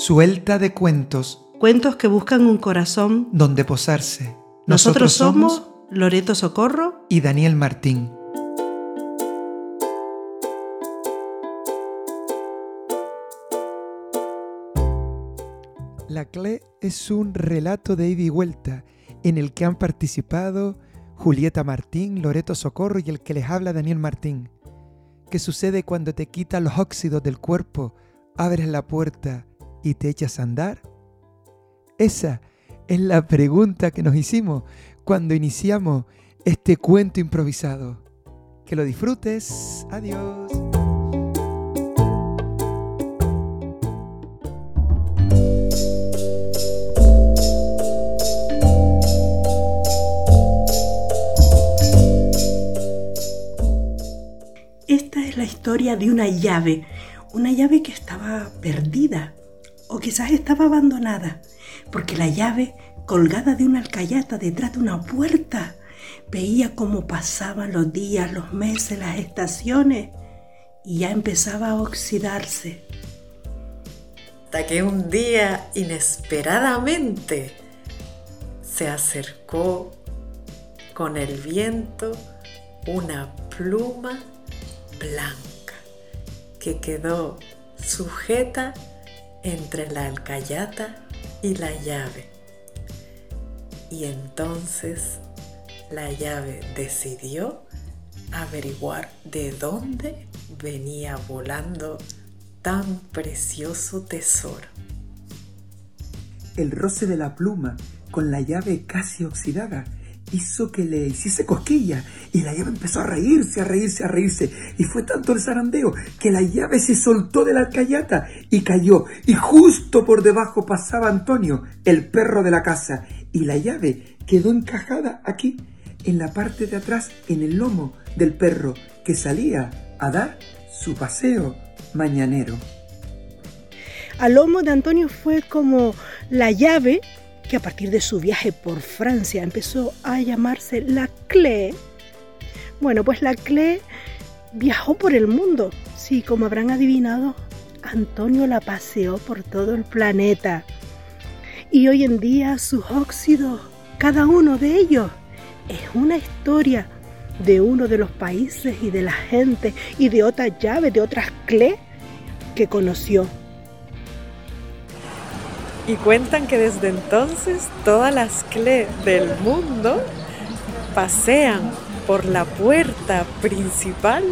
Suelta de cuentos Cuentos que buscan un corazón. donde posarse. Nosotros, somos Loreto Socorro. y Daniel Martín. La CLE es un relato de ida y vuelta en el que han participado Julieta Martín, Loreto Socorro y el que les habla Daniel Martín. ¿Qué sucede cuando te quitan los óxidos del cuerpo, abres la puerta y te echas a andar? Esa es la pregunta que nos hicimos cuando iniciamos este cuento improvisado. Que lo disfrutes. Adiós. Esta es la historia de una llave, una llave que estaba perdida o quizás estaba abandonada, porque la llave, colgada de una alcayata detrás de una puerta, veía cómo pasaban los días, los meses, las estaciones y ya empezaba a oxidarse. Hasta que un día, inesperadamente, se acercó con el viento una pluma blanca que quedó sujeta entre la alcayata y la llave. Y entonces la llave decidió averiguar de dónde venía volando tan precioso tesoro. El roce de la pluma con la llave casi oxidada hizo que le hiciese cosquilla y la llave empezó a reírse, a reírse, a reírse. Y fue tanto el zarandeo que la llave se soltó de la alcayata y cayó. Y justo por debajo pasaba Antonio, el perro de la casa. Y la llave quedó encajada aquí, en la parte de atrás, en el lomo del perro que salía a dar su paseo mañanero. Al lomo de Antonio fue como la llave que a partir de su viaje por Francia empezó a llamarse la CLE. Bueno, pues la CLE viajó por el mundo. Sí, como habrán adivinado, Antonio la paseó por todo el planeta. Y hoy en día sus óxidos, cada uno de ellos, es una historia de uno de los países y de la gente y de otras llaves, de otras CLE que conoció. Y cuentan que desde entonces todas las CLE del mundo pasean por la puerta principal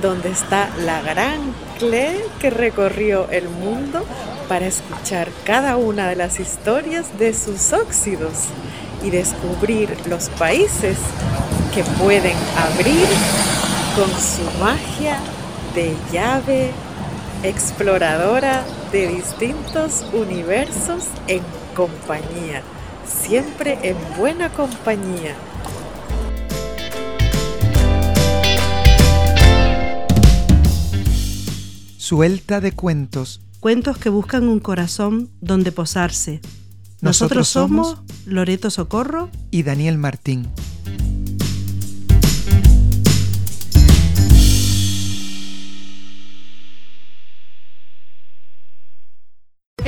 donde está la gran CLE que recorrió el mundo para escuchar cada una de las historias de sus óxidos y descubrir los países que pueden abrir con su magia de llave exploradora de distintos universos en compañía, siempre en buena compañía. Suelta de cuentos. Cuentos que buscan un corazón donde posarse. Nosotros Nosotros somos somos Loreto Socorro y Daniel Martín.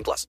18 plus.